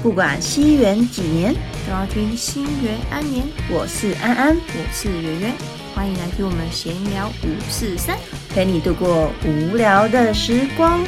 不管西元几年，都要听新元安年。我是安安，我是圆圆，欢迎来听我们闲聊五四三。陪你度过无聊的时光。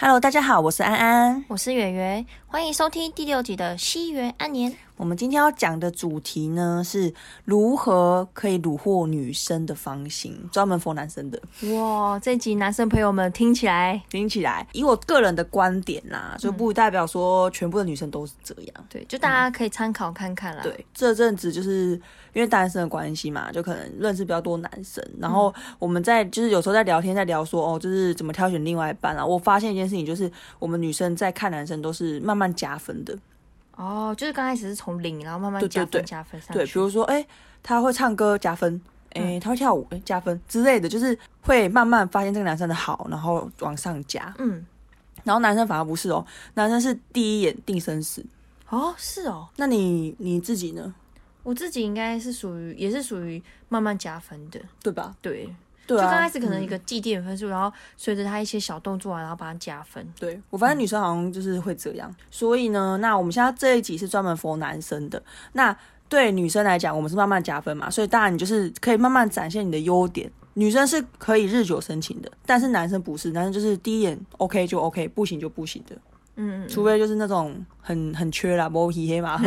Hello，大家好，我是安安。我是圆圆，欢迎收听第六集的西元安年。我们今天要讲的主题呢，是如何可以虏获女生的芳心，专门 for 男生的。哇，这集男生朋友们听起来，听起来，以我个人的观点啦，就不代表说全部的女生都是这样。对，就大家可以参考看看啦。对，这阵子就是因为单身的关系嘛，就可能认识比较多男生，然后我们在就是有时候在聊天，在聊说哦，就是怎么挑选另外一半啊。我发现一件事情，就是我们女生在看男生都是慢慢加分的。哦，就是刚开始是从零，然后慢慢加分加分上去。对，比如说，哎，他会唱歌加分，哎，他会跳舞哎加分之类的，就是会慢慢发现这个男生的好，然后往上加。嗯，然后男生反而不是哦，男生是第一眼定生死。哦，是哦。那你你自己呢？我自己应该是属于，也是属于慢慢加分的，对吧？对。就刚开始可能一个祭奠分数，然后随着他一些小动作啊，然后把它加分。对我发现女生好像就是会这样，所以呢，那我们现在这一集是专门 for 男生的。那对女生来讲，我们是慢慢加分嘛，所以当然你就是可以慢慢展现你的优点。女生是可以日久生情的，但是男生不是，男生就是第一眼 OK 就 OK，不行就不行的。嗯，除非就是那种很很缺啦，磨皮黑马 赫。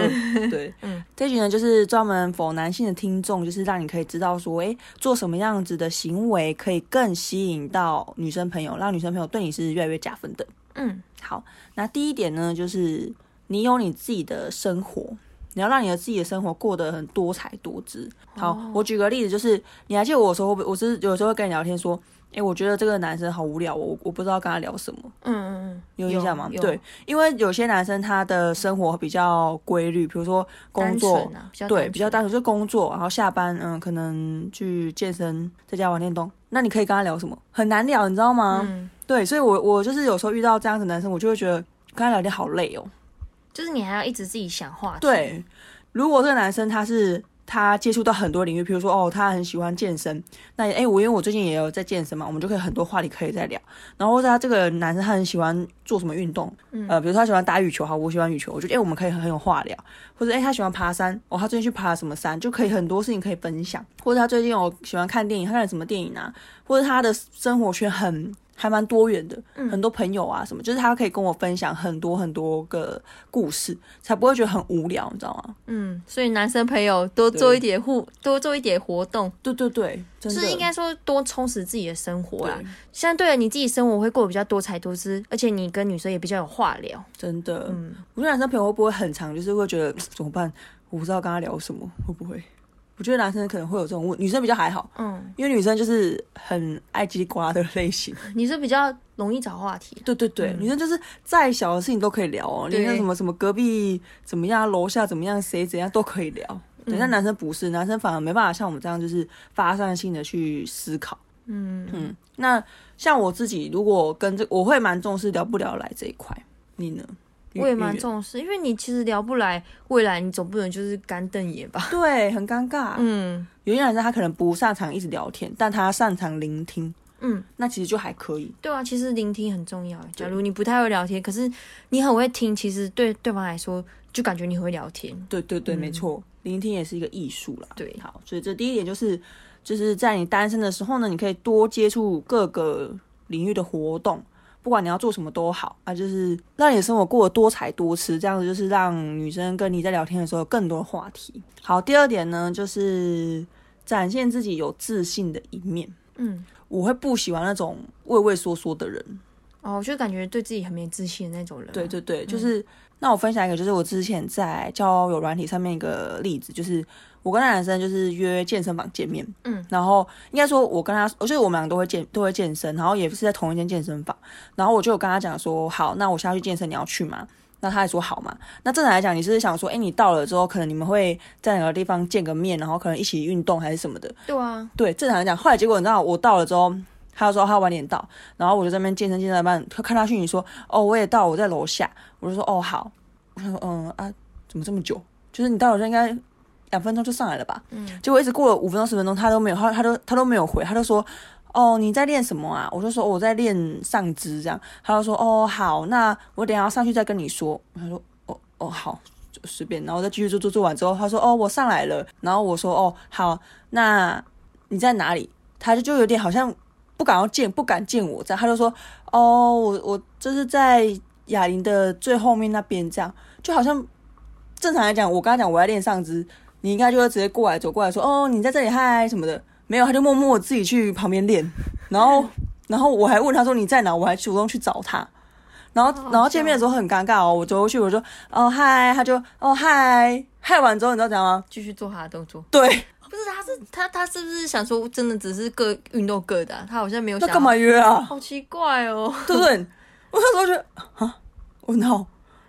对，嗯，这局呢就是专门否男性的听众，就是让你可以知道说，哎，做什么样子的行为可以更吸引到女生朋友，让女生朋友对你是越来越加分的。嗯，好，那第一点呢，就是你有你自己的生活，你要让你的自己的生活过得很多彩多姿。好，我举个例子，就是你还记得我说，我是有时候会跟你聊天说。哎，我觉得这个男生好无聊，我我不知道跟他聊什么。嗯嗯嗯，有印象吗？对，因为有些男生他的生活比较规律，比如说工作，对，比较单纯，就工作，然后下班，嗯，可能去健身，在家玩电动。那你可以跟他聊什么？很难聊，你知道吗？嗯，对，所以我我就是有时候遇到这样子男生，我就会觉得跟他聊天好累哦。就是你还要一直自己想话题。对，如果这个男生他是。他接触到很多领域，比如说哦，他很喜欢健身。那哎，我因为我最近也有在健身嘛，我们就可以很多话题可以再聊。然后或者他这个男生他很喜欢做什么运动，呃，比如说他喜欢打羽球，好，我喜欢羽球，我觉得哎，我们可以很有话聊。或者哎，他喜欢爬山，哦，他最近去爬了什么山，就可以很多事情可以分享。或者他最近有喜欢看电影，他看了什么电影啊？或者他的生活圈很。还蛮多元的，很多朋友啊，什么，就是他可以跟我分享很多很多个故事，才不会觉得很无聊，你知道吗？嗯，所以男生朋友多做一点互，多做一点活动，对对对，就是应该说多充实自己的生活啦。相对你自己生活会过得比较多彩多姿，而且你跟女生也比较有话聊，真的。嗯，我觉得男生朋友会不会很长，就是会觉得怎么办？我不知道跟他聊什么，会不会？我觉得男生可能会有这种问，女生比较还好，嗯，因为女生就是很爱叽里呱啦的类型，女生比较容易找话题。对对对，女生就是再小的事情都可以聊哦，连那什么什么隔壁怎么样，楼下怎么样，谁怎样都可以聊。等下男生不是，男生反而没办法像我们这样，就是发散性的去思考。嗯嗯，那像我自己，如果跟这，我会蛮重视聊不聊来这一块，你呢？我也蛮重视，因为你其实聊不来，未来你总不能就是干瞪眼吧？对，很尴尬。嗯，有些男生他可能不擅长一直聊天，但他擅长聆听。嗯，那其实就还可以。对啊，其实聆听很重要。假如你不太会聊天，可是你很会听，其实对对方来说就感觉你会聊天。对对对，没错，聆听也是一个艺术啦。对，好，所以这第一点就是，就是在你单身的时候呢，你可以多接触各个领域的活动。不管你要做什么都好啊，就是让你的生活过得多彩多姿，这样子就是让女生跟你在聊天的时候有更多的话题。好，第二点呢，就是展现自己有自信的一面。嗯，我会不喜欢那种畏畏缩缩的人。哦，就感觉对自己很没自信的那种人。对对对，就是那我分享一个，就是我之前在交友软体上面一个例子，就是。我跟那男生就是约健身房见面，嗯，然后应该说，我跟他，我觉得我们两个都会健，都会健身，然后也是在同一间健身房，然后我就有跟他讲说，好，那我现在去健身，你要去吗？那他也说好嘛。那正常来讲，你是想说，哎，你到了之后，可能你们会在哪个地方见个面，然后可能一起运动还是什么的？对啊，对，正常来讲。后来结果你知道，我到了之后，他就说他晚点到，然后我就在那边健身健身班，他看他讯息说，哦，我也到，我在楼下，我就说，哦，好，我说，嗯啊，怎么这么久？就是你到楼下应该。两分钟就上来了吧？嗯，结果一直过了五分钟十分钟，他都没有，他他都他都没有回，他就说，哦，你在练什么啊？我就说我在练上肢，这样。他就说哦，好，那我等下上去再跟你说。他说哦哦好，就随便，然后再继续做做做完之后，他说哦我上来了，然后我说哦好，那你在哪里？他就就有点好像不敢要见，不敢见我这样。他就说哦我我就是在哑铃的最后面那边，这样就好像正常来讲，我跟他讲我要练上肢，你应该就会直接过来走过来说哦你在这里嗨什么的。没有，他就默默自己去旁边练，然后，然后我还问他说你在哪，我还主动去找他，然后，然后见面的时候很尴尬哦，我走过去我说哦嗨，他就哦嗨，嗨完之后你知道怎样吗？继续做他的动作。对，不是，他是他他是不是想说真的只是各运动各的？他好像没有。那干嘛约啊？好奇怪哦，对不对？我那时候觉得啊，我闹，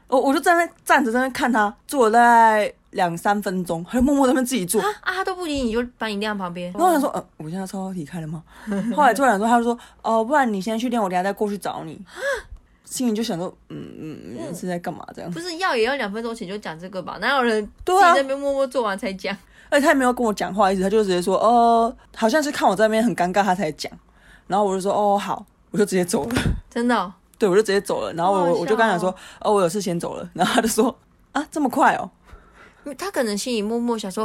我我就站在那站着在那看他坐了大概。两三分钟，还默默在那边自己坐啊啊！他都不理你，就把你晾旁边。然后我想说，呃，我现在超离开了吗？后来做完之后，他就说，哦，不然你先去练，我等下再过去找你。心里就想说，嗯嗯嗯，是在干嘛这样？不是要也要两分钟前就讲这个吧？哪有人自己在那边默默做完才讲？而且他也没有跟我讲话意思，他就直接说，哦，好像是看我在那边很尴尬，他才讲。然后我就说，哦，好，我就直接走了。真的？对，我就直接走了。然后我我就刚讲说，哦，我有事先走了。然后他就说，啊，这么快哦？他可能心里默默想说：“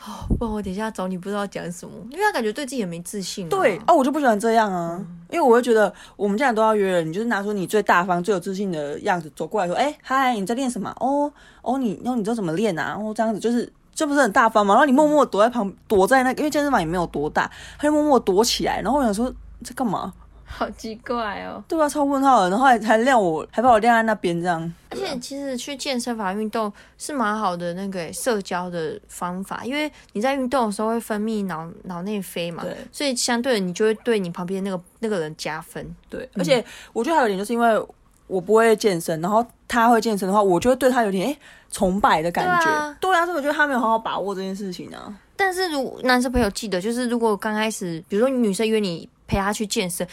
哦，不然我等一下找你，不知道讲什么。”因为他感觉对自己也没自信。对哦，我就不喜欢这样啊，因为我会觉得我们既然都要约了，你就是拿出你最大方、最有自信的样子走过来说：“哎，嗨，你在练什么？哦哦，你哦你知道怎么练啊？哦，这样子就是这不是很大方吗？然后你默默躲在旁，躲在那，因为健身房也没有多大，他就默默躲起来。然后我想说，在干嘛？好奇怪哦，对啊，超问号的，然后还还晾我，还把我晾在那边这样。而且其实去健身房运动是蛮好的那个社交的方法，因为你在运动的时候会分泌脑脑内啡嘛，所以相对的你就会对你旁边那个那个人加分。对，而且我觉得还有一点就是因为我不会健身，然后他会健身的话，我就会对他有点哎崇拜的感觉。对啊，所以我觉得他没有好好把握这件事情啊。但是如男生朋友记得，就是如果刚开始，比如说女生约你陪她去健身。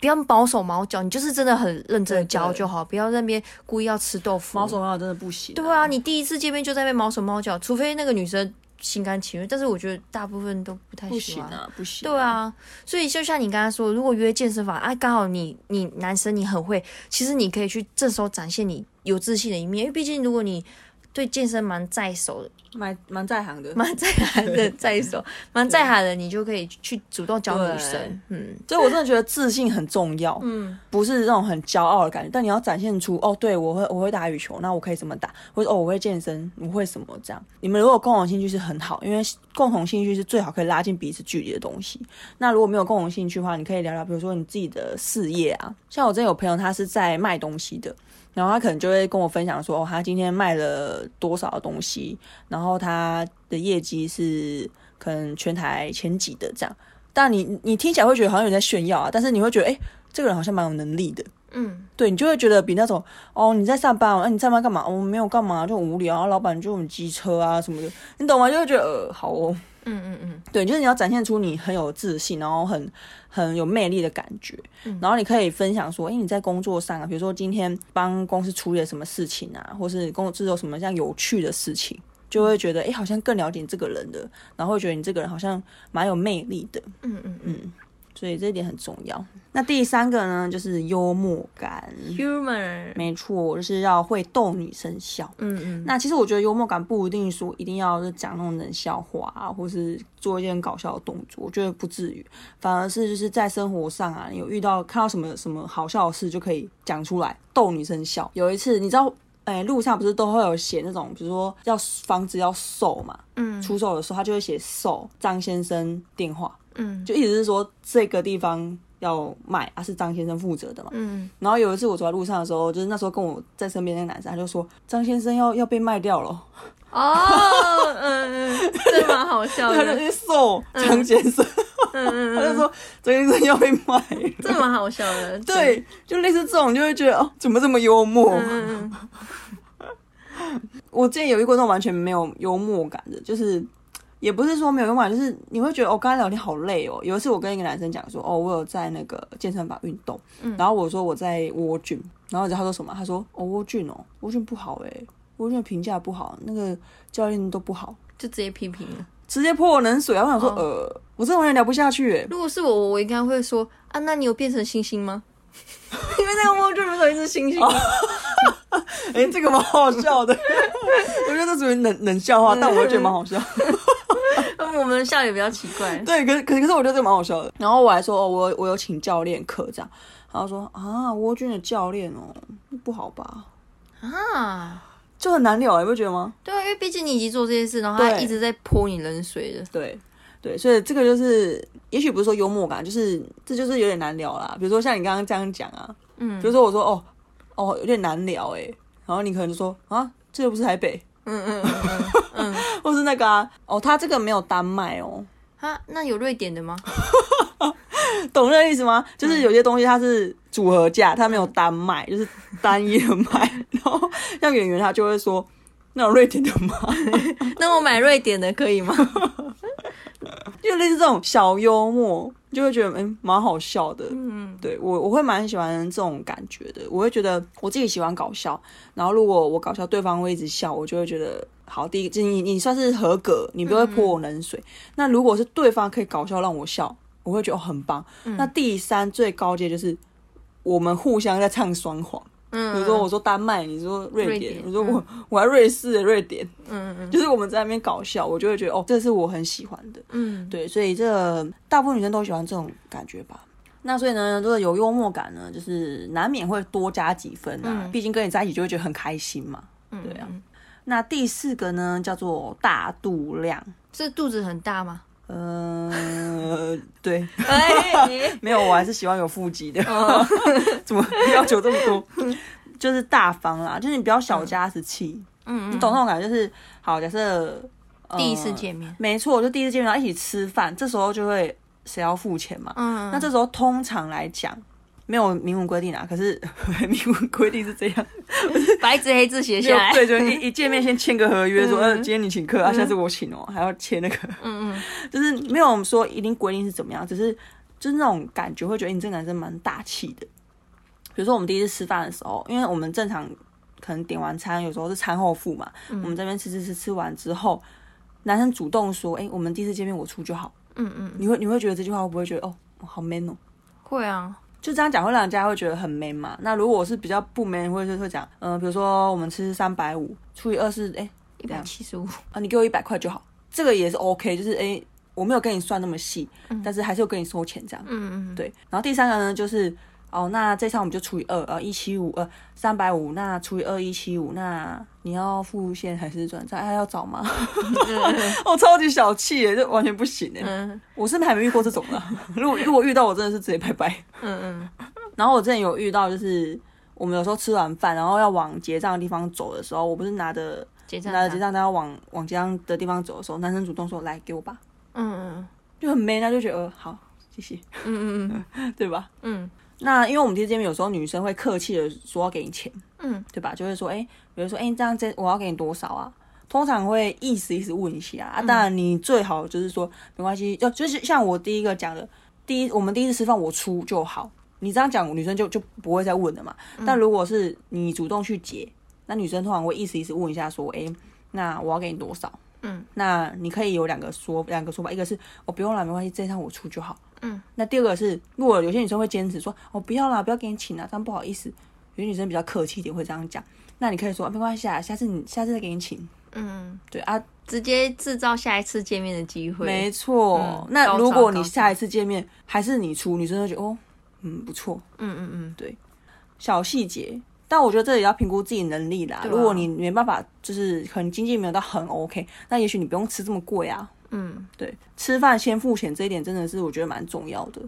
不要毛手毛脚，你就是真的很认真的教就好，不要在那边故意要吃豆腐。毛手毛脚真的不行。对啊，你第一次见面就在那边毛手毛脚，除非那个女生心甘情愿，但是我觉得大部分都不太行啊，不行。对啊，所以就像你刚才说，如果约健身房，啊，刚好你你男生你很会，其实你可以去这时候展现你有自信的一面，因为毕竟如果你对健身蛮在手的。蛮蛮在行的，蛮在行的，在手，蛮在行的，你就可以去主动教女生。嗯，所以我真的觉得自信很重要。嗯，不是那种很骄傲的感觉，但你要展现出哦，对我会我会打羽球，那我可以怎么打？或者哦，我会健身，我会什么这样？你们如果共同兴趣是很好，因为共同兴趣是最好可以拉近彼此距离的东西。那如果没有共同兴趣的话，你可以聊聊，比如说你自己的事业啊。像我之前有朋友，他是在卖东西的。然后他可能就会跟我分享说，哦，他今天卖了多少东西，然后他的业绩是可能全台前几的这样。但你你听起来会觉得好像有人在炫耀啊，但是你会觉得，哎，这个人好像蛮有能力的。嗯，对你就会觉得比那种，哦，你在上班，哦，你上班干嘛？我没有干嘛，就无聊。老板就很机车啊什么的，你懂吗？就会觉得，呃，好哦。嗯嗯嗯，对，就是你要展现出你很有自信，然后很很有魅力的感觉，然后你可以分享说，哎，你在工作上啊，比如说今天帮公司处理了什么事情啊，或是工作有什么像有趣的事情，就会觉得，哎，好像更了解这个人的，然后会觉得你这个人好像蛮有魅力的。嗯嗯嗯。所以这一点很重要。那第三个呢，就是幽默感，humor，没错，就是要会逗女生笑。嗯嗯。那其实我觉得幽默感不一定说一定要是讲那种冷笑话啊，或是做一件搞笑的动作，我觉得不至于。反而是就是在生活上啊，有遇到看到什么什么好笑的事，就可以讲出来逗女生笑。有一次，你知道，哎，路上不是都会有写那种，比如说要房子要售嘛，嗯，出售的时候，他就会写售张先生电话。嗯，就意思是说这个地方要卖，啊是张先生负责的嘛。嗯，然后有一次我走在路上的时候，就是那时候跟我在身边那个男生，他就说张先生要要被卖掉了。哦，嗯嗯，这蛮好笑的。他就去送张先生，嗯嗯 他就说张先生要被卖，这蛮好笑的。对，就类似这种，就会觉得哦，怎么这么幽默？我之前有遇过那种完全没有幽默感的，就是。也不是说没有用嘛，就是你会觉得哦，刚才聊天好累哦。有一次我跟一个男生讲说，哦，我有在那个健身房运动，然后我说我在蜗菌，然后他说什么？他说哦，蜗菌哦，蜗菌不好诶，蜗菌评价不好，那个教练都不好，就直接批评了。直接泼我冷水啊！我想说，呃，我真的完全聊不下去。如果是我，我应该会说啊，那你有变成星星吗？因为那个梦就里面有一只星星。哎，这个蛮好笑的。我觉得这属于冷冷笑话，但我觉得蛮好笑。我们的笑也比较奇怪。对，可可可是我觉得这个蛮好笑的。然后我还说，哦，我我有请教练课这样。然后说啊，蜗君的教练哦，不好吧？啊，就很难聊，你不觉得吗？对啊，因为毕竟你已经做这件事，然后他一直在泼你冷水的。对对，所以这个就是，也许不是说幽默感，就是这就是有点难聊啦。比如说像你刚刚这样讲啊，嗯，比如说我说哦哦有点难聊哎，然后你可能就说啊，这又不是台北，嗯嗯嗯嗯，或是那个啊，哦，他这个没有单卖哦，啊，那有瑞典的吗？懂那个意思吗？就是有些东西它是组合价，它没有单卖，就是单一的卖。然后像演员他就会说，那有瑞典的吗？那我买瑞典的可以吗？就类似这种小幽默，就会觉得嗯蛮好笑的。嗯，对我我会蛮喜欢这种感觉的。我会觉得我自己喜欢搞笑，然后如果我搞笑，对方会一直笑，我就会觉得好。第一，你你算是合格，你不会泼我冷水。那如果是对方可以搞笑让我笑。我会觉得很棒。那第三最高阶就是我们互相在唱双簧。嗯，比如说我说丹麦，你说瑞典，我说我我还瑞士的瑞典。嗯嗯，就是我们在那边搞笑，我就会觉得哦，这是我很喜欢的。嗯，对，所以这大部分女生都喜欢这种感觉吧。那所以呢，这个有幽默感呢，就是难免会多加几分啊。毕竟跟你在一起就会觉得很开心嘛。对啊。那第四个呢，叫做大肚量，是肚子很大吗？呃，对，没有，我还是喜欢有腹肌的。怎么要求这么多？就是大方啦，就是你不要小家子气。嗯嗯，你懂那种感觉？就是好，假设第一次见面，没错，就第一次见面，一起吃饭，这时候就会谁要付钱嘛？嗯，那这时候通常来讲。没有明文规定啊，可是 明文规定是这样，白纸黑字写下来。对，就一 一见面先签个合约，说，嗯，今天你请客啊，下次我请哦，还要签那个。嗯嗯，就是没有说一定规定是怎么样，只是就是那种感觉，会觉得你这个男生蛮大气的。比如说我们第一次吃饭的时候，因为我们正常可能点完餐，有时候是餐后付嘛，我们这边吃吃吃吃完之后，男生主动说，哎，我们第一次见面我出就好。嗯嗯，你会你会觉得这句话会不会觉得哦，好 man 哦？会啊。就这样讲会让人家会觉得很 man 嘛？那如果我是比较不 man，或者是会讲，嗯，比如说我们吃三百五除以二是哎一百七十五啊，你给我一百块就好，这个也是 OK，就是哎我没有跟你算那么细，但是还是有跟你收钱这样，嗯嗯对。然后第三个呢就是。哦，那这餐我们就除以二，呃，一七五，呃，三百五，那除以二一七五，那你要付现还是转账？还要找吗？我超级小气耶，这完全不行哎！我是还没遇过这种的，如果如果遇到，我真的是直接拜拜。嗯嗯。然后我之前有遇到，就是我们有时候吃完饭，然后要往结账的地方走的时候，我不是拿着拿着结账单要往往结账的地方走的时候，男生主动说：“来，给我吧。”嗯嗯，就很 man，他就觉得好，谢谢。嗯嗯嗯，对吧？嗯。那因为我们第一次见面，有时候女生会客气的说要给你钱，嗯，对吧？就会说，哎，比如说，哎，这样这我要给你多少啊？通常会意思意思问一下啊。当然，你最好就是说没关系，要就是像我第一个讲的，第一我们第一次吃饭我出就好。你这样讲，女生就就不会再问了嘛。但如果是你主动去结，那女生通常会意思意思问一下，说，哎，那我要给你多少？嗯，那你可以有两个说两个说法，一个是我不用了，没关系，这一趟我出就好。嗯，那第二个是，如果有些女生会坚持说，哦，不要啦，不要给你请了，这样不好意思。有些女生比较客气一点，会这样讲。那你可以说没关系啊，下次你下次再给你请。嗯，对啊，直接制造下一次见面的机会。没错。那如果你下一次见面还是你出，女生就觉得哦，嗯，不错。嗯嗯嗯，对，小细节。但我觉得这也要评估自己能力啦。如果你没办法，就是可能经济没有到很 OK，那也许你不用吃这么贵啊。嗯，对，吃饭先付钱这一点真的是我觉得蛮重要的。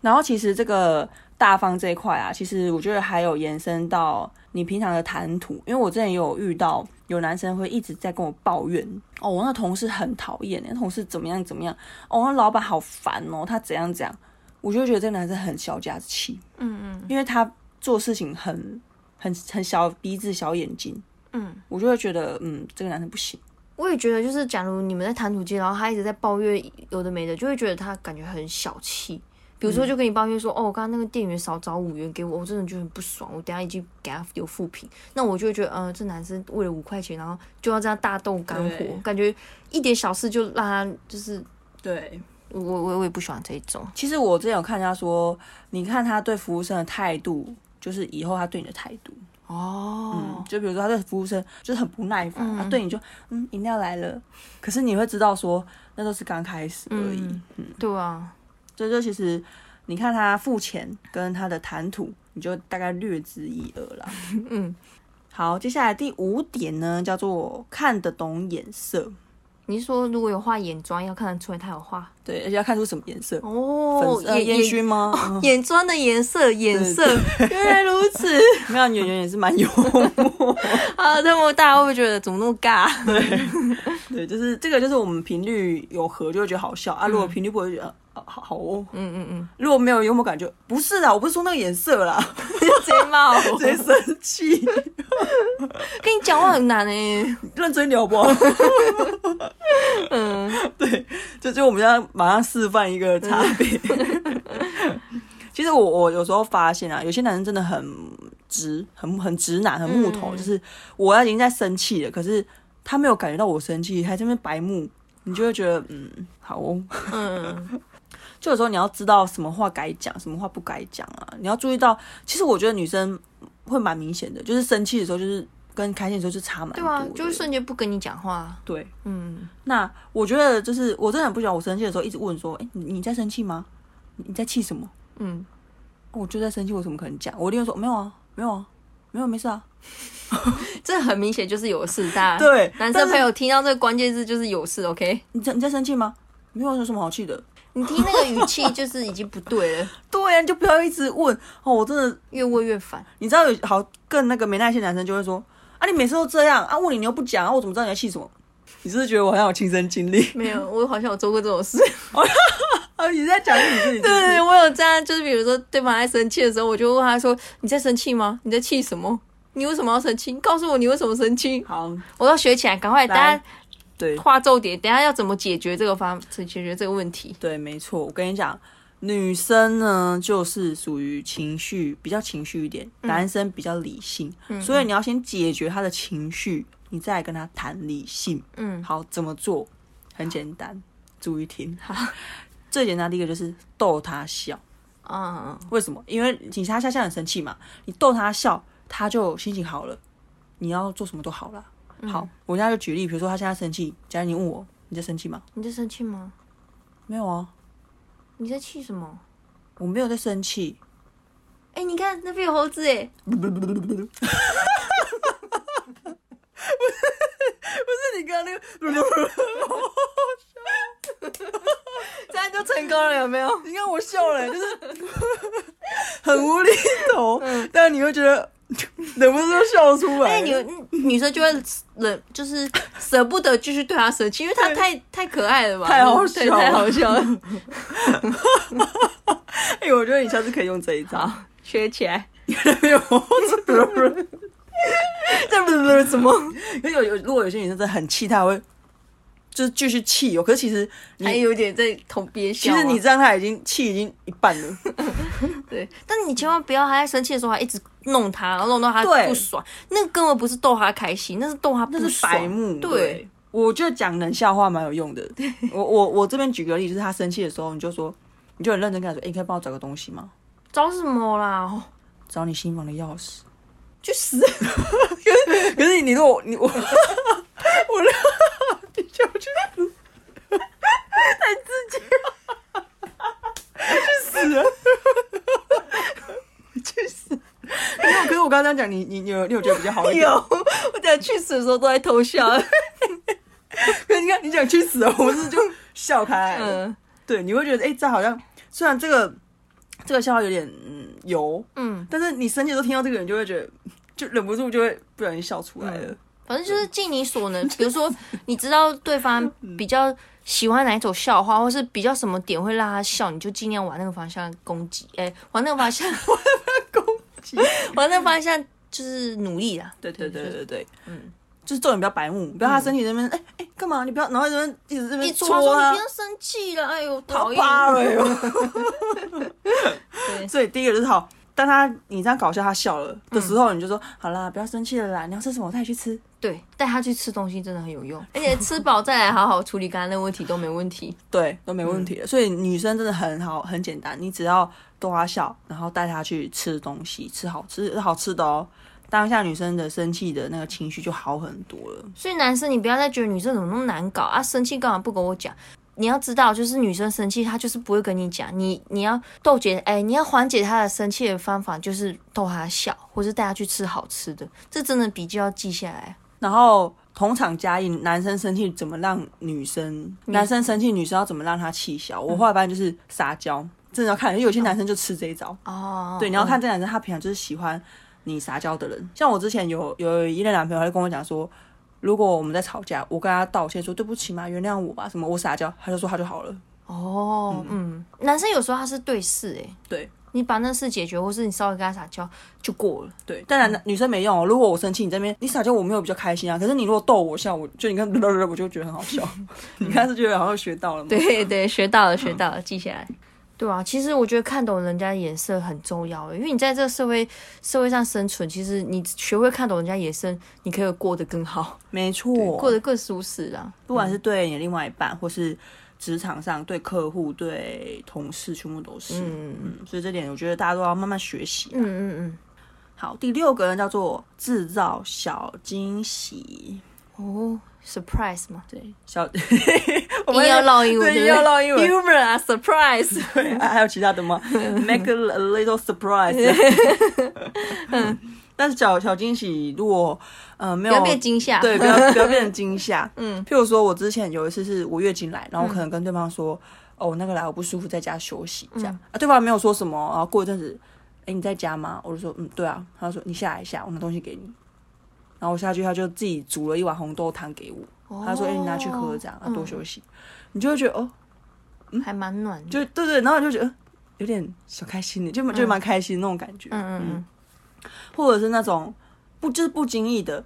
然后其实这个大方这一块啊，其实我觉得还有延伸到你平常的谈吐，因为我之前也有遇到有男生会一直在跟我抱怨哦，我那同事很讨厌，那同事怎么样怎么样，哦，那老板好烦哦，他怎样怎样，我就觉得这个男生很小家子气，嗯嗯，因为他做事情很。很很小鼻子小眼睛，嗯，我就会觉得，嗯，这个男生不行。我也觉得，就是假如你们在谈吐间，然后他一直在抱怨有的没的，就会觉得他感觉很小气。比比如说就跟你抱怨说，哦，我刚刚那个店员少找五元给我，我真的就很不爽，我等下已经给他留负评，那我就会觉得，呃，这男生为了五块钱，然后就要这样大动肝火，感觉一点小事就让他就是对。我我我也不喜欢这种。其实我之前有看人家说，你看他对服务生的态度，就是以后他对你的态度哦。嗯，就比如说他对服务生就是很不耐烦，他对你就嗯饮料来了，可是你会知道说那都是刚开始而已。嗯，对啊。所以就其实你看他付钱跟他的谈吐，你就大概略知一二了。嗯，好，接下来第五点呢，叫做看得懂眼色。你是说如果有画眼妆，要看得出来他有画？对，而且要看出什么颜色哦？眼烟熏吗？眼妆的颜色，颜色原来如此。没有演员也是蛮幽默 啊，那么大会不会觉得怎么那么尬？对，对，就是这个，就是我们频率有合就会觉得好笑啊。如果频率不会觉得好好哦，嗯嗯嗯。如果没有幽默感，就不是啊，我不是说那个颜色啦，直接骂，直接生气。跟你讲话很难哎，认真聊不？嗯，对，就就我们要马上示范一个差别。其实我我有时候发现啊，有些男生真的很直，很很直男，很木头。就是我已经在生气了，可是他没有感觉到我生气，还在那边白目，你就会觉得嗯，好哦。嗯，就有时候你要知道什么话该讲，什么话不该讲啊。你要注意到，其实我觉得女生会蛮明显的，就是生气的时候就是。跟开心的时候就差蛮多，对啊，就是瞬间不跟你讲话。对，嗯，那我觉得就是我真的很不喜欢我生气的时候一直问说，哎，你在生气吗？你在气什么？嗯，我就在生气，我怎么可能讲？我立刻说没有啊，没有啊，没有，没事啊。这很明显就是有事，大家 对男生朋友听到这个关键字就是有事，OK？你在你在生气吗？没有，有什么好气的？你听那个语气就是已经不对了。对呀，就不要一直问哦，我真的越问越烦。你知道有好更那个没耐心男生就会说。啊！你每次都这样啊？问你你又不讲啊？我怎么知道你在气什么？你是不是觉得我好像有亲身经历？没有，我好像有做过这种事。啊！你在讲你自己？对，我有这样，就是比如说对方在生气的时候，我就问他说：“你在生气吗？你在气什么？你为什么要生气？你告诉我你为什么生气。”好，我要学起来，赶快大家对画重点，等下要怎么解决这个方，解决这个问题？对，没错，我跟你讲。女生呢，就是属于情绪比较情绪一点，男生比较理性，所以你要先解决他的情绪，你再跟他谈理性。嗯，好，怎么做？很简单，注意听。好，最简单的一个就是逗他笑。嗯，为什么？因为警察下下很生气嘛，你逗他笑，他就心情好了。你要做什么都好了。好，我现在就举例，比如说他现在生气，假如你问我，你在生气吗？你在生气吗？没有啊。你在气什么？我没有在生气。哎，你看那边有猴子哎！不是，你刚刚那个，这样就成功了，有没有？你看我笑了，就是很无厘头，但你会觉得。忍不住笑出来。哎，女女生就会忍，就是舍不得继续对他生气，因为他太太可爱了吧？太好笑，太好笑了。哎，我觉得你下次可以用这一招学起来。没有，这不是这不是什么？因为有有，如果有些女生真的很气，她会。就是继续气哦，可是其实还有点在同憋笑。其实你这样，他已经气已经一半了。对，但是你千万不要他在生气的时候还一直弄他，然后弄到他不爽。那根本不是逗他开心，那是逗他不爽。白目。对，我就讲冷笑话蛮有用的。我我我这边举个例，就是他生气的时候，你就说，你就很认真跟他说：“哎，可以帮我找个东西吗？”找什么啦？找你新房的钥匙。去死！可是可是你说我你我我。你就去死，太刺激了！去死！去死！可是，可是我刚刚讲你，你你有你有觉得比较好一点？有，我讲去死的时候都在偷笑。可是你看，你讲去死，我是就笑开。嗯，对，你会觉得，哎，这好像虽然这个这个笑话有点油，嗯，但是你生气都听到这个人，就会觉得就忍不住就会不小心笑出来了。反正就是尽你所能，比如说你知道对方比较喜欢哪一种笑话，或是比较什么点会让他笑，你就尽量往那个方向攻击。哎，往那个方向，往那个攻击，往那个方向就是努力啦。对对对对对，嗯，就是做人不要白目，不要他身体那边，哎哎，干嘛？你不要，然后这边一直这边说你不要生气了，哎呦，讨厌。对，所以第一个就是好，当他你这样搞笑他笑了的时候，你就说好啦，不要生气了啦，你要吃什么带你去吃。对，带他去吃东西真的很有用，而且吃饱再来好好处理刚刚那问题都没问题。对，都没问题的。所以女生真的很好，很简单，你只要逗她笑，然后带她去吃东西，吃好吃好吃的哦。当下女生的生气的那个情绪就好很多了。所以男生，你不要再觉得女生怎么那么难搞啊！生气干嘛不跟我讲？你要知道，就是女生生气，她就是不会跟你讲。你你要逗解，哎，你要缓解她的生气的方法就是逗她笑，或是带她去吃好吃的。这真的笔记要记下来。然后同场加映，男生生气怎么让女生？男生生气，女生要怎么让他气消？我后来发现就是撒娇，真的要看，因为有些男生就吃这一招。哦，对，你要看这男生他平常就是喜欢。你撒娇的人，像我之前有有一任男朋友，他就跟我讲说，如果我们在吵架，我跟他道歉说对不起嘛，原谅我吧，什么我撒娇，他就说他就好了。哦，嗯，男生有时候他是对事，哎，对，你把那事解决，或是你稍微跟他撒娇就过了。对，当然女生没用哦。如果我生气，你这边你撒娇，我没有比较开心啊。可是你如果逗我笑，我就你看，我就觉得很好笑。你看是觉得好像学到了吗？对对，学到了，学到了，记下来。对啊，其实我觉得看懂人家眼色很重要，因为你在这个社会社会上生存，其实你学会看懂人家眼色，你可以过得更好。没错，过得更舒适啊。不管是对你另外一半，或是职场上对客户、对同事，全部都是。嗯嗯。所以这点我觉得大家都要慢慢学习。嗯嗯嗯。好，第六个人叫做制造小惊喜。哦。surprise 嘛，对，小，我们要唠英文，对要唠英文，humor 啊，surprise，对，还有其他的吗？Make a little surprise，嗯，但是小小惊喜，如果呃没有，不要变惊吓，对，不要不要变成惊吓，嗯，譬如说我之前有一次是我月经来，然后可能跟对方说，哦，我那个来我不舒服，在家休息，这样。啊，对方没有说什么，然后过一阵子，哎，你在家吗？我就说，嗯，对啊，他说你下来一下，我拿东西给你。然后我下去，他就自己煮了一碗红豆汤给我。他说：“哎，你拿去喝，这样啊，多休息。”你就会觉得哦，还蛮暖。就对对，然后就觉得有点小开心的，就就蛮开心那种感觉。嗯嗯嗯。或者是那种不就是不经意的，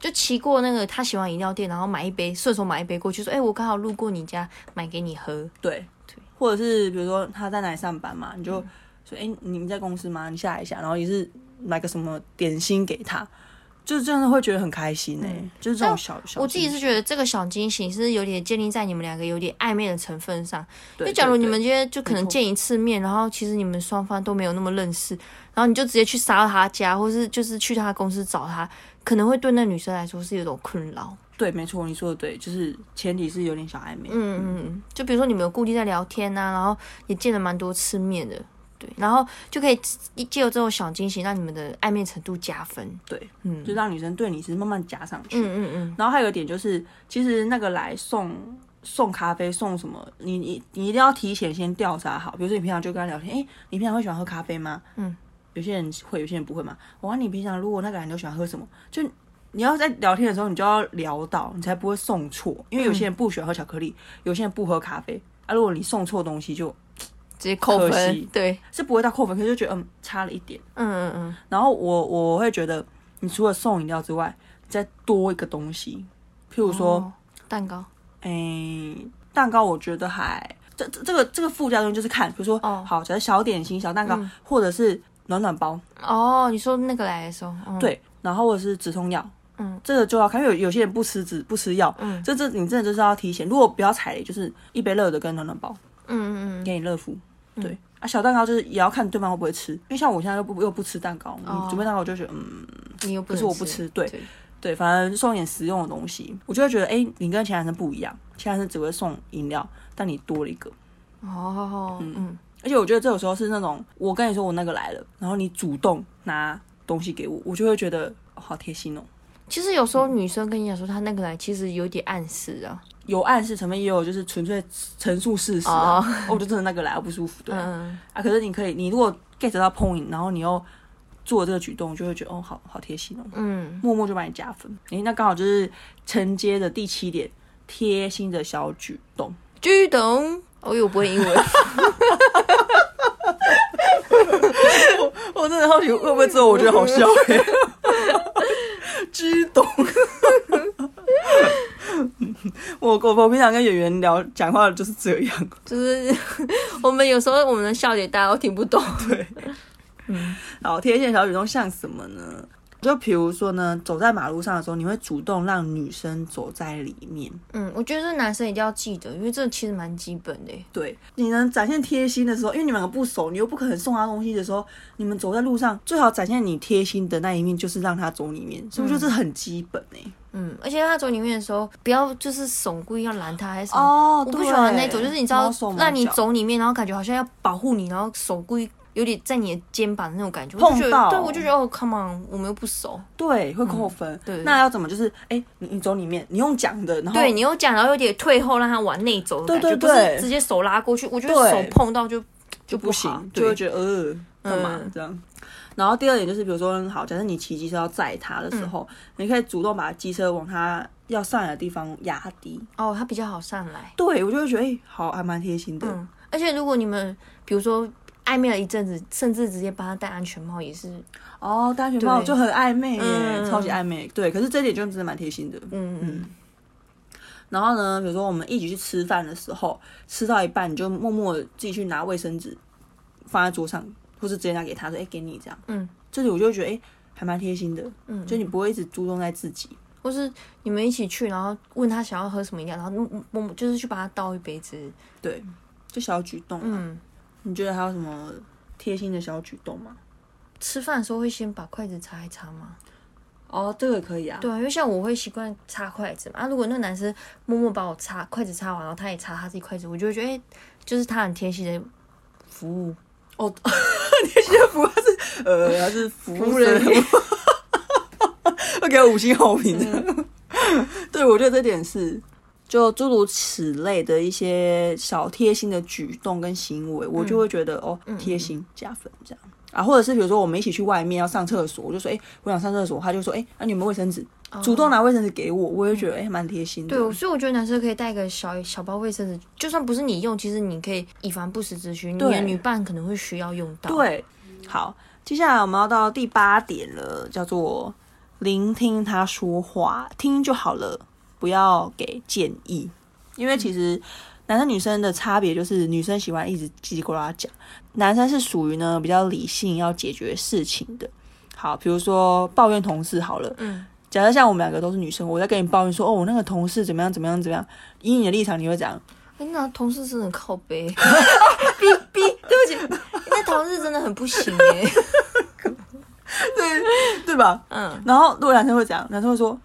就骑过那个他喜欢饮料店，然后买一杯，顺手买一杯过去，说：“哎，我刚好路过你家，买给你喝。”对对。或者是比如说他在哪里上班嘛，你就说：“哎，你们在公司吗？你下来一下。”然后也是买个什么点心给他。就是真的会觉得很开心哎，就是这种小小。我自己是觉得这个小惊喜是有点建立在你们两个有点暧昧的成分上。就假如你们今天就可能见一次面，然后其实你们双方都没有那么认识，然后你就直接去杀到他家，或是就是去他公司找他，可能会对那女生来说是有种困扰。对，没错，你说的对，就是前提是有点小暧昧。嗯嗯嗯，就比如说你们有固定在聊天啊，然后也见了蛮多次面的。对，然后就可以借由这种小惊喜，让你们的暧昧程度加分。对，嗯，就让女生对你是慢慢加上去。嗯嗯嗯。然后还有一点就是，其实那个来送送咖啡送什么，你你你一定要提前先调查好。比如说你平常就跟他聊天，哎，你平常会喜欢喝咖啡吗？嗯，有些人会，有些人不会嘛。我问你平常如果那个人都喜欢喝什么，就你要在聊天的时候，你就要聊到，你才不会送错。因为有些人不喜欢喝巧克力，有些人不喝咖啡啊。如果你送错东西，就。直接扣分，对，是不会到扣分，可是就觉得嗯差了一点，嗯嗯嗯。然后我我会觉得，你除了送饮料之外，再多一个东西，譬如说蛋糕，哎，蛋糕我觉得还这这这个这个附加东西就是看，比如说哦。好，假如小点心、小蛋糕，或者是暖暖包。哦，你说那个来的时候，对，然后或者是止痛药，嗯，这个就要看，因为有有些人不吃止不吃药，嗯，这这你真的就是要提前，如果不要踩雷，就是一杯热的跟暖暖包，嗯嗯嗯，给你热敷。对。啊，小蛋糕就是也要看对方会不会吃，因为像我现在又不又不吃蛋糕，准备蛋糕我就觉得嗯，你又不是我不吃，对对，反正送点实用的东西，我就会觉得哎，你跟其他男生不一样，其他男生只会送饮料，但你多了一个。哦，嗯嗯，而且我觉得这有时候是那种我跟你说我那个来了，然后你主动拿东西给我，我就会觉得好贴心哦。其实有时候女生跟你讲说她那个来，其实有点暗示啊。有暗示成分，也有就是纯粹陈述事实啊。我就真的那个来我不舒服，对啊。可是你可以，你如果 get 到 point，然后你又做这个举动，就会觉得哦，好好贴心哦。嗯，默默就帮你加分。诶，那刚好就是承接的第七点，贴心的小举动。举动，我又不会英文。我我真的好奇会不会之后我觉得好笑诶。举动。我我我平常跟演员聊讲话就是这样，就是 我们有时候我们的笑点大家都听不懂。对，嗯，好，贴线小举动像什么呢？就比如说呢，走在马路上的时候，你会主动让女生走在里面。嗯，我觉得男生一定要记得，因为这其实蛮基本的。对，你能展现贴心的时候，因为你们两个不熟，你又不可能送他东西的时候，你们走在路上，最好展现你贴心的那一面，就是让他走里面，是不是？就是很基本哎。嗯，而且他走里面的时候，不要就是手故意要拦他还是什么。哦，我不喜欢那种，就是你知道，让你走里面，然后感觉好像要保护你，然后手故意。有点在你的肩膀的那种感觉，碰到，对我就觉得哦，come on，我们又不熟，对，会扣分。对，那要怎么？就是哎，你你走里面，你用讲的，然后对你用讲，然后有点退后，让他往内走的感觉，不是直接手拉过去。我觉得手碰到就就不行，就会觉得呃，干嘛这样？然后第二点就是，比如说，好，假设你骑机车要载他的时候，你可以主动把机车往他要上来的地方压低。哦，他比较好上来。对，我就会觉得哎，好，还蛮贴心的。嗯，而且如果你们比如说。暧昧了一阵子，甚至直接帮他戴安全帽也是哦，戴安全帽就很暧昧耶，超级暧昧。对，可是这点就真的蛮贴心的。嗯嗯。然后呢，比如说我们一起去吃饭的时候，吃到一半你就默默自己去拿卫生纸放在桌上，或是直接拿给他说：“哎，给你这样。”嗯，这里我就觉得哎，还蛮贴心的。嗯，就你不会一直注重在自己，或是你们一起去，然后问他想要喝什么饮料，然后默默就是去帮他倒一杯子。对，就小举动。嗯。你觉得还有什么贴心的小举动吗？吃饭的时候会先把筷子擦一擦吗？哦，这个可以啊。对啊，因为像我会习惯擦筷子嘛。啊，如果那个男生默默把我擦筷子擦完，然后他也擦他自己筷子，我就会觉得，哎，就是他很贴心的服务。哦，贴心的服务是呃，他是服务人员，会给我五星好评的。对，我觉得这点是。就诸如此类的一些小贴心的举动跟行为，我就会觉得哦，贴心加分这样啊，或者是比如说我们一起去外面要上厕所，我就说哎，我想上厕所，他就说哎，那你有没有卫生纸？主动拿卫生纸给我，我也觉得哎，蛮贴心的。对，所以我觉得男生可以带个小小包卫生纸，就算不是你用，其实你可以以防不时之需，你的女伴可能会需要用到。对，好，接下来我们要到第八点了，叫做聆听他说话，听就好了。不要给建议，因为其实男生女生的差别就是女生喜欢一直叽里呱啦讲，男生是属于呢比较理性要解决事情的。好，比如说抱怨同事好了，嗯，假设像我们两个都是女生，我在跟你抱怨说，哦，我那个同事怎么样怎么样怎么样，以你的立场你会怎样？那同事真的靠背，逼逼，对不起，那同事真的很不行哎，对对吧？嗯，然后如果男生会讲？男生会说。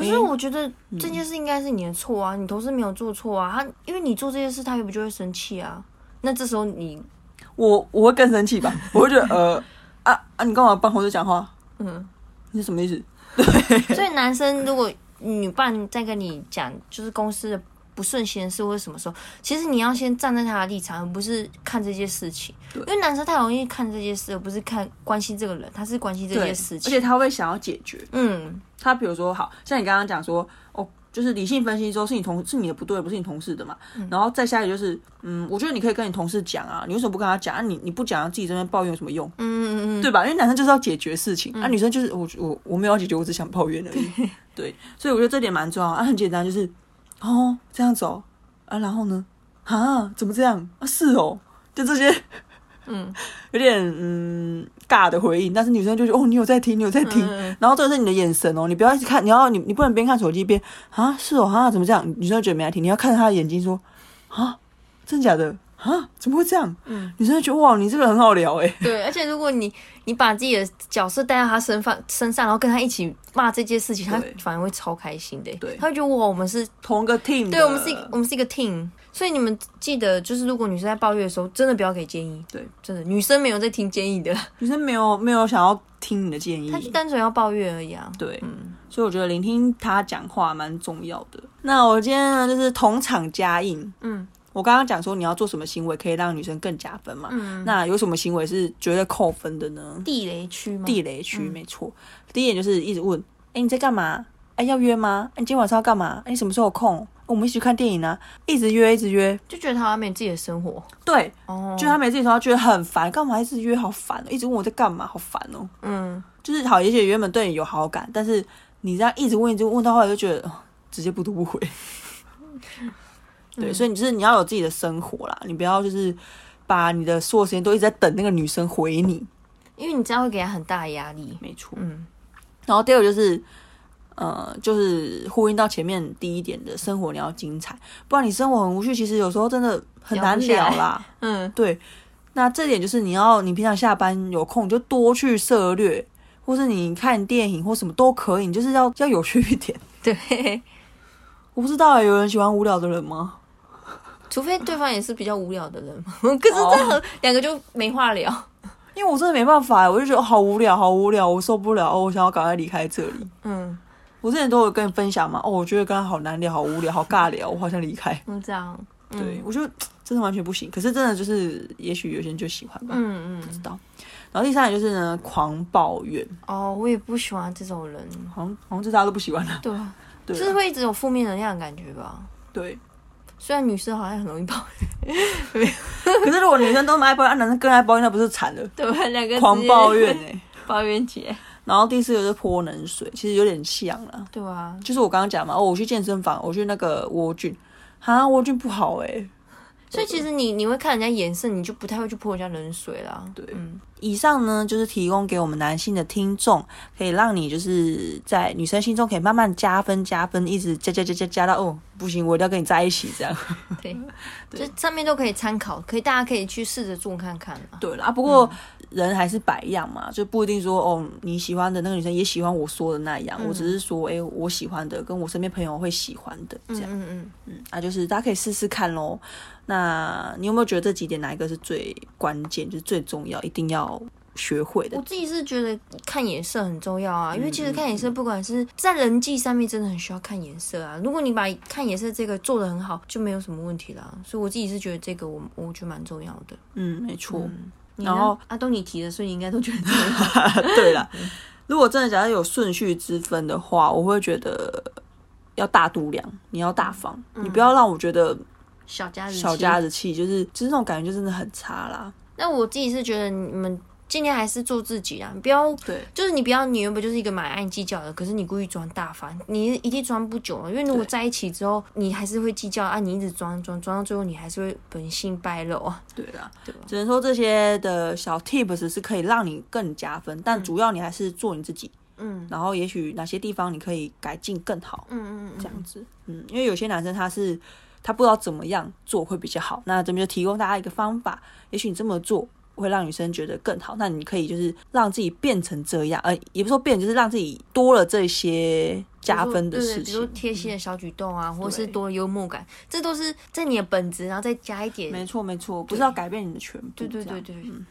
可是我觉得这件事应该是你的错啊，你同事没有做错啊，他因为你做这件事，他又不就会生气啊？那这时候你，我我会更生气吧？我会觉得呃啊啊，你干嘛帮同事讲话？嗯，你是什么意思？对，所以男生如果女伴在跟你讲，就是公司的。不顺心的事或者什么时候，其实你要先站在他的立场，而不是看这件事情。因为男生太容易看这件事，而不是看关心这个人，他是关心这件事情，而且他会想要解决。嗯，他比如说，好像你刚刚讲说，哦，就是理性分析之后，是你同是你的不对，不是你同事的嘛。然后再下来就是，嗯，我觉得你可以跟你同事讲啊，你为什么不跟他讲？啊，你你不讲，自己这边抱怨有什么用？嗯嗯嗯，对吧？因为男生就是要解决事情，啊，女生就是我我我没有要解决，我只想抱怨而已。对，所以我觉得这点蛮重要啊，很简单，就是哦这样子哦。啊，然后呢？啊，怎么这样？啊，是哦，就这些，嗯，有点嗯尬的回应，但是女生就觉得哦，你有在听，你有在听，然后这是你的眼神哦，你不要一直看，你要你你不能边看手机边啊，是哦，啊，怎么这样？女生觉得没来听，你要看着她的眼睛说啊，真假的？啊，怎么会这样？嗯，女生觉得哇，你这个很好聊哎。对，而且如果你你把自己的角色带到他身上身上，然后跟他一起骂这件事情，他反而会超开心的。对，他会觉得哇，我们是同一个 team。对，我们是一我们是一个 team。所以你们记得，就是如果女生在抱怨的时候，真的不要给建议。对，真的，女生没有在听建议的，女生没有没有想要听你的建议，她就单纯要抱怨而已啊。对，嗯，所以我觉得聆听她讲话蛮重要的。那我今天呢，就是同场加印，嗯。我刚刚讲说你要做什么行为可以让女生更加分嘛？嗯，那有什么行为是绝对扣分的呢？地雷区吗？地雷区没错。第一点就是一直问，哎，你在干嘛？哎，要约吗？哎，你今天晚上要干嘛？哎你，什么时候有空？我们一起去看电影啊？一直约，一直约，就觉得他没自己的生活。对，哦，就他没自己生活，觉得很烦。干嘛一直约？好烦！一直问我在干嘛，好烦哦。嗯，就是好，也许原本对你有好感，但是你这样一直问，一直问到后来就觉得直接不读不回。对，所以你就是你要有自己的生活啦，你不要就是把你的所有时间都一直在等那个女生回你，因为你这样会给她很大的压力。没错，嗯。然后第二个就是，呃，就是呼应到前面第一点的生活你要精彩，不然你生活很无趣，其实有时候真的很难聊啦。嗯，对。那这点就是你要，你平常下班有空就多去涉略，或是你看电影或什么都可以，你就是要要有趣一点。对，我不知道有人喜欢无聊的人吗？除非对方也是比较无聊的人，可是这样两个就没话聊。因为我真的没办法，我就觉得好无聊，好无聊，我受不了哦，我想要赶快离开这里。嗯，我之前都有跟你分享嘛，哦，我觉得刚刚好难聊，好无聊，好尬聊，我好想离开。嗯，这样。对，我觉得真的完全不行。可是真的就是，也许有些人就喜欢吧。嗯嗯，不知道。然后第三点就是呢，狂抱怨。哦，我也不喜欢这种人，好像好像这大家都不喜欢他。对啊，就是会一直有负面能量的感觉吧。对，虽然女生好像很容易抱怨，可是如果女生都爱抱怨，男生更爱抱怨，那不是惨了？对，两个狂抱怨哎，抱怨姐。然后第四个是泼冷水，其实有点像了。对啊，就是我刚刚讲嘛，哦，我去健身房，我去那个蜗菌。啊，蜗菌不好哎，所以其实你你会看人家颜色，你就不太会去泼人家冷水啦。对，嗯，以上呢就是提供给我们男性的听众，可以让你就是在女生心中可以慢慢加分加分，一直加加加加加到哦，不行，我一定要跟你在一起这样。对，就上面都可以参考，可以大家可以去试着做看看。对啦，不过。人还是百样嘛，就不一定说哦，你喜欢的那个女生也喜欢我说的那样。我只是说，哎，我喜欢的，跟我身边朋友会喜欢的这样。嗯嗯嗯，啊，就是大家可以试试看喽。那你有没有觉得这几点哪一个是最关键，就是最重要，一定要？学会的，我自己是觉得看颜色很重要啊，因为其实看颜色，不管是在人际上面，真的很需要看颜色啊。如果你把看颜色这个做的很好，就没有什么问题啦。所以我自己是觉得这个，我我觉得蛮重要的。嗯，没错。然后阿东你提的，所以你应该都觉得 对了。如果真的假设有顺序之分的话，我会觉得要大度量，你要大方，你不要让我觉得小家子小家子气，就是就是那种感觉就真的很差啦。那我自己是觉得你们。尽量还是做自己啊，不要，对，就是你不要，你原本就是一个蛮爱计较的，可是你故意装大方，你一定装不久了。因为如果在一起之后，你还是会计较啊，你一直装装装到最后，你还是会本性败露啊。对啦，对只能说这些的小 tips 是可以让你更加分，但主要你还是做你自己。嗯，然后也许哪些地方你可以改进更好。嗯嗯嗯，这样子，嗯，因为有些男生他是他不知道怎么样做会比较好，那这边就提供大家一个方法，也许你这么做。会让女生觉得更好，那你可以就是让自己变成这样，呃，也不说变，就是让自己多了这些加分的事情，比如贴心的小举动啊，或是多幽默感，这都是在你的本质，然后再加一点。没错，没错，不是要改变你的全部。对对对对，嗯，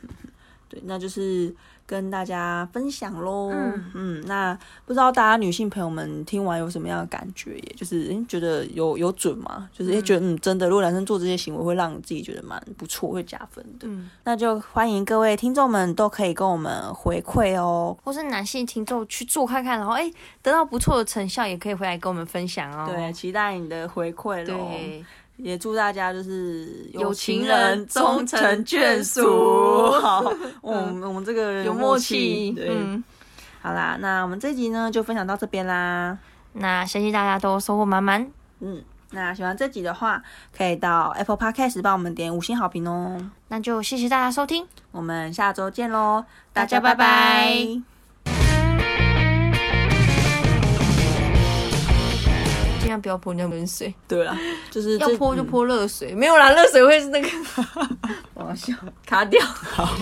对，那就是。跟大家分享喽，嗯嗯，那不知道大家女性朋友们听完有什么样的感觉？也就是觉得有有准吗？就是觉得嗯，真的，如果男生做这些行为，会让自己觉得蛮不错，会加分的。嗯，那就欢迎各位听众们都可以跟我们回馈哦，或是男性听众去做看看，然后哎，得到不错的成效，也可以回来跟我们分享哦。对，期待你的回馈喽。也祝大家就是有情人终成眷属。好，我们我们这个有默契。对，好啦，那我们这集呢就分享到这边啦。那相信大家都收获满满。嗯，那喜欢这集的话，可以到 Apple Podcast 帮我们点五星好评哦。那就谢谢大家收听，我们下周见喽，大家拜拜。尽量不要泼那冷水。对啊，就是要泼就泼热水，没有啦，热水会是那个，我要笑，卡掉。好。